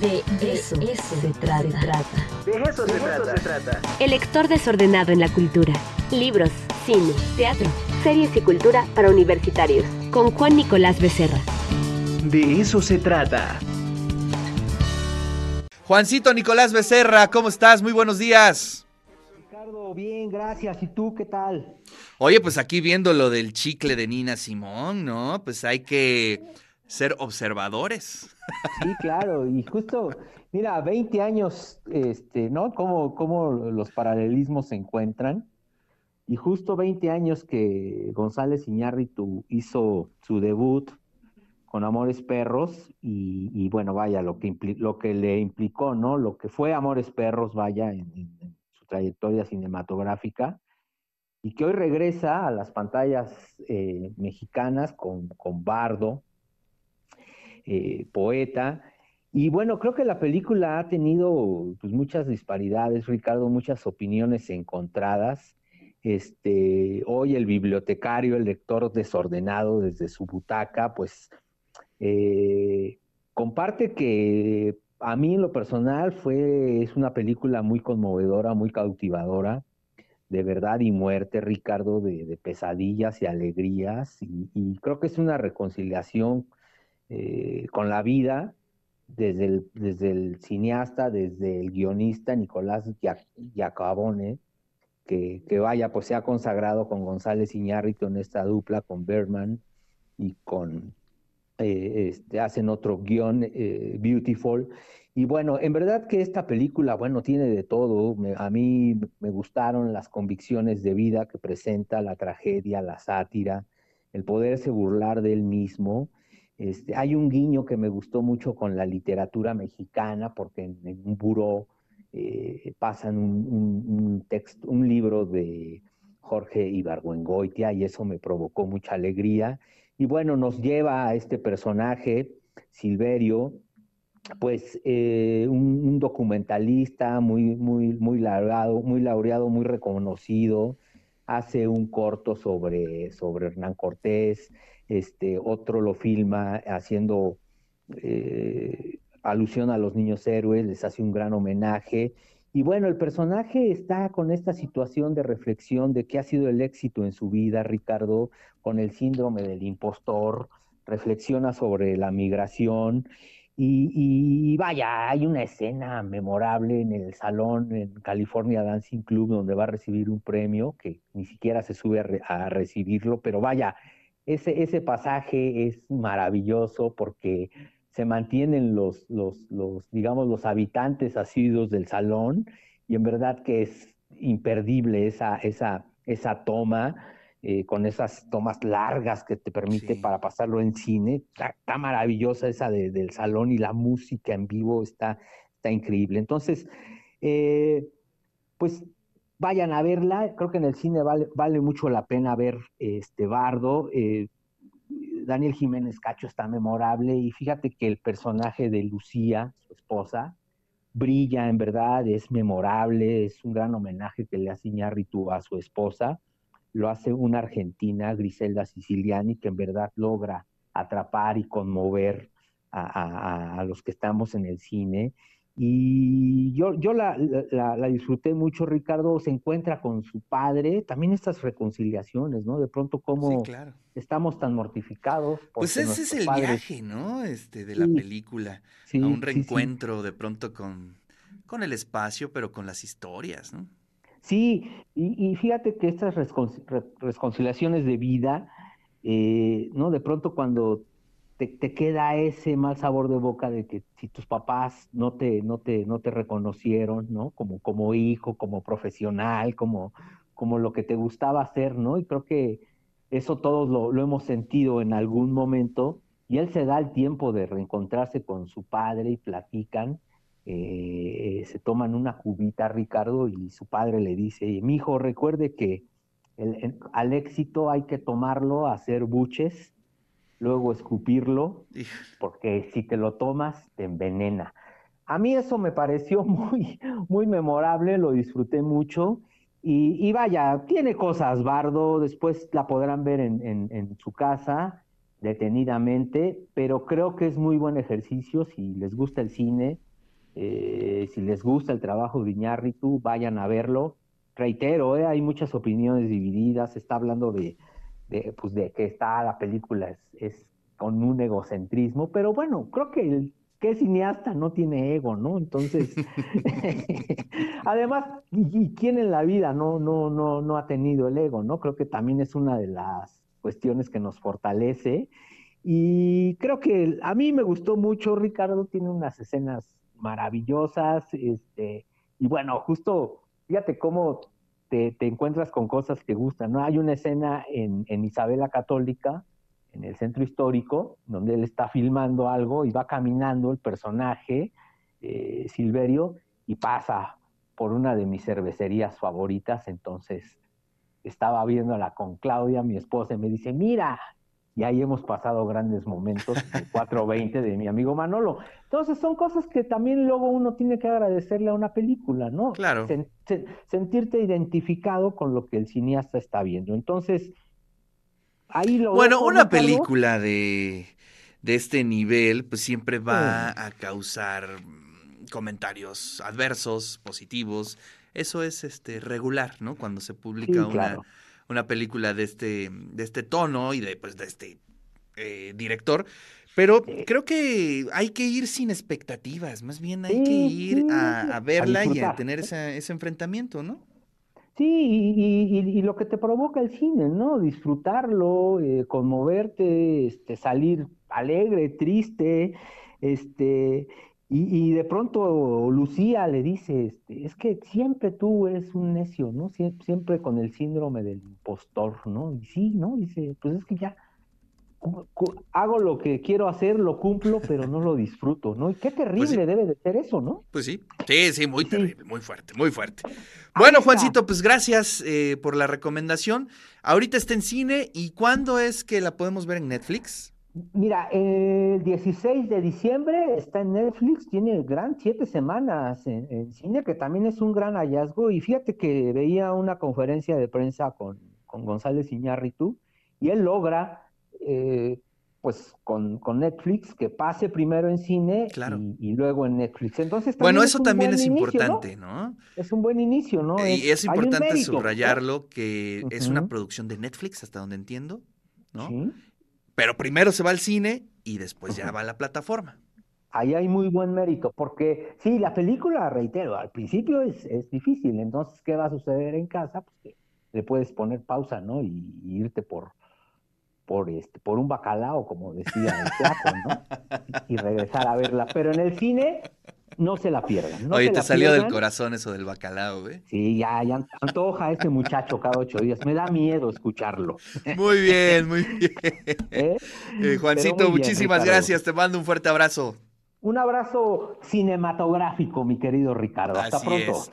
De eso, se, trata. De eso, se, trata. El lector desordenado en la cultura. Libros, cine, teatro, series y cultura para universitarios. Con Juan Nicolás Becerra. De eso se trata. Juancito Nicolás Becerra, ¿cómo estás? Muy buenos días. Ricardo, bien, gracias. ¿Y tú qué tal? Oye, pues aquí viendo lo del chicle de Nina Simón, ¿no? Pues hay que ser observadores. Sí, claro, y justo, mira, 20 años, este, ¿no? Cómo, cómo los paralelismos se encuentran. Y justo 20 años que González Iñárritu hizo su debut con Amores Perros y, bueno, vaya, lo que, lo que le implicó, ¿no? Lo que fue Amores Perros, vaya, en, su trayectoria cinematográfica y que hoy regresa a las pantallas eh, mexicanas con, con Bardo, eh, poeta. Y bueno, creo que la película ha tenido pues, muchas disparidades, Ricardo, muchas opiniones encontradas. Este, hoy el bibliotecario, el lector desordenado desde su butaca, pues eh, comparte que a mí en lo personal fue, es una película muy conmovedora, muy cautivadora, de verdad y muerte, Ricardo, de, pesadillas y alegrías, y, creo que es una reconciliación eh, con la vida desde el, desde el cineasta, desde el guionista Nicolás Giacabone, que, que vaya, pues se ha consagrado con González Iñárritu en esta dupla, con Berman y con, eh, este, hacen otro guion, eh, Beautiful. Y bueno, en verdad que esta película, bueno, tiene de todo. a mí me gustaron las convicciones de vida que presenta, la tragedia, la sátira, el poderse burlar de él mismo este, hay un guiño que me gustó mucho con la literatura mexicana, porque en, un buró eh, pasan un, texto, un libro de Jorge Ibargüengoitia y eso me provocó mucha alegría. Y bueno, nos lleva a este personaje, Silverio, pues eh, un, documentalista muy, muy, muy laureado, muy laureado, muy reconocido, hace un corto sobre, sobre Hernán Cortés, este, otro lo filma haciendo eh, alusión a los niños héroes, les hace un gran homenaje. Y bueno, el personaje está con esta situación de reflexión de qué ha sido el éxito en su vida, Ricardo, con el síndrome del impostor, reflexiona sobre la migración y, vaya, hay una escena memorable en el salón en California Dancing Club donde va a recibir un premio que ni siquiera se sube a recibirlo, pero vaya, ese, ese pasaje es maravilloso porque se mantienen los, los, los, digamos, los habitantes asiduos del salón y en verdad que es imperdible esa, esa, esa toma, eh, con esas tomas largas que te permite para pasarlo en cine. Está, maravillosa esa del salón y la música en vivo está, está increíble. Entonces, eh, pues vayan a verla, creo que en el cine vale, vale mucho la pena ver este Bardo. Eh, Daniel Jiménez Cacho está memorable y fíjate que el personaje de Lucía, su esposa, brilla en verdad, es memorable, es un gran homenaje que le hace Iñárritu a su esposa. Lo hace una argentina, Griselda Siciliani, que en verdad logra atrapar y conmover a los que estamos en el cine. Y yo, yo la, la, disfruté mucho, Ricardo, se encuentra con su padre, también estas reconciliaciones, ¿no? De pronto como estamos tan mortificados. Pues ese es el viaje, ¿no? Este, de la película, a un reencuentro de pronto con, con el espacio, pero con las historias, ¿no? Sí, y, fíjate que estas reconciliaciones de vida, eh, ¿no? De pronto cuando te, queda ese mal sabor de boca de que si tus papás no te, no te, no te reconocieron, ¿no? Como, como hijo, como profesional, como, como lo que te gustaba hacer, ¿no? Y creo que eso todos lo hemos sentido en algún momento. Y él se da el tiempo de reencontrarse con su padre y platican. Eh, se toman una cubita, Ricardo, y su padre le dice, mi hijo, recuerde que el, al éxito hay que tomarlo, hacer buches luego escupirlo, porque si te lo tomas te envenena. A mí eso me pareció muy, muy memorable, lo disfruté mucho. Y, vaya, tiene cosas, Bardo, después la podrán ver en, su casa, detenidamente, pero creo que es muy buen ejercicio si les gusta el cine, eh, si les gusta el trabajo de Iñárritu, vayan a verlo. Reitero, eh, hay muchas opiniones divididas, se está hablando de, pues de que está la película es, es, con un egocentrismo, pero bueno, creo que el que cineasta no tiene ego, ¿no? Entonces, además, ¿y, quién en la vida no, no, no, no ha tenido el ego, no? Creo que también es una de las cuestiones que nos fortalece. Y creo que a mí me gustó mucho, Ricardo tiene unas escenas maravillosas, este, y bueno, justo, fíjate cómo te, encuentras con cosas que gustan, ¿no? Hay una escena en, en Isabela Católica, en el centro histórico, donde él está filmando algo y va caminando el personaje, eh, Silverio, y pasa por una de mis cervecerías favoritas, entonces estaba viéndola con Claudia, mi esposa, y me dice, mira, y ahí hemos pasado grandes momentos, el 420 de mi amigo Manolo. Entonces son cosas que también luego uno tiene que agradecerle a una película, ¿no? Claro. sentirte identificado con lo que el cineasta está viendo. Entonces, ahí lo... Bueno, una película de, de este nivel, pues siempre va a causar comentarios adversos, positivos. Eso es este regular, ¿no? Cuando se publica una una película de este, de este tono y de, pues, de este eh, director. Pero creo que hay que ir sin expectativas, más bien hay que ir a, verla y a tener ese enfrentamiento, ¿no? Sí, y, lo que te provoca el cine, ¿no? Disfrutarlo, eh, conmoverte, este, salir alegre, triste, este, y, de pronto Lucía le dice, este, es que siempre tú eres un necio, ¿no? siempre con el síndrome del impostor, ¿no? Y sí, ¿no? Dice, pues es que ya hago lo que quiero hacer, lo cumplo, pero no lo disfruto, ¿no? Y qué pues terrible debe de ser eso, ¿no? Pues sí, sí, sí, muy terrible, muy fuerte, muy fuerte. Bueno, Juancito, pues gracias eh, por la recomendación. Ahorita está en cine, ¿y cuándo es que la podemos ver en Netflix? Mira, el 16 de diciembre está en Netflix, tiene gran siete semanas en, cine, que también es un gran hallazgo. Y fíjate que veía una conferencia de prensa con, con González Iñárritu y él logra, eh, pues con, con, Netflix, que pase primero en cine y, luego en Netflix. Entonces, bueno, eso también es importante, ¿no? Es un buen inicio, ¿no? Y es, importante subrayarlo que es una producción de Netflix, hasta donde entiendo, ¿no? Sí. Pero primero se va al cine y después ya va a la plataforma. Ahí hay muy buen mérito, porque sí, la película, reitero, al principio es, es difícil, entonces, ¿qué va a suceder en casa? Pues que le puedes poner pausa, ¿no? Y, irte por, por, este, por un bacalao, como decía el plato, ¿no? Y regresar a verla. Pero en el cine, no se la pierdan. Oye, te salió del corazón eso del bacalao, güey. Sí, ya, ya antoja a este muchacho cada ocho días. Me da miedo escucharlo. Muy bien, muy bien. ¿Eh? Eh, Juancito, muchísimas gracias. Te mando un fuerte abrazo. Un abrazo cinematográfico, mi querido Ricardo. Hasta pronto.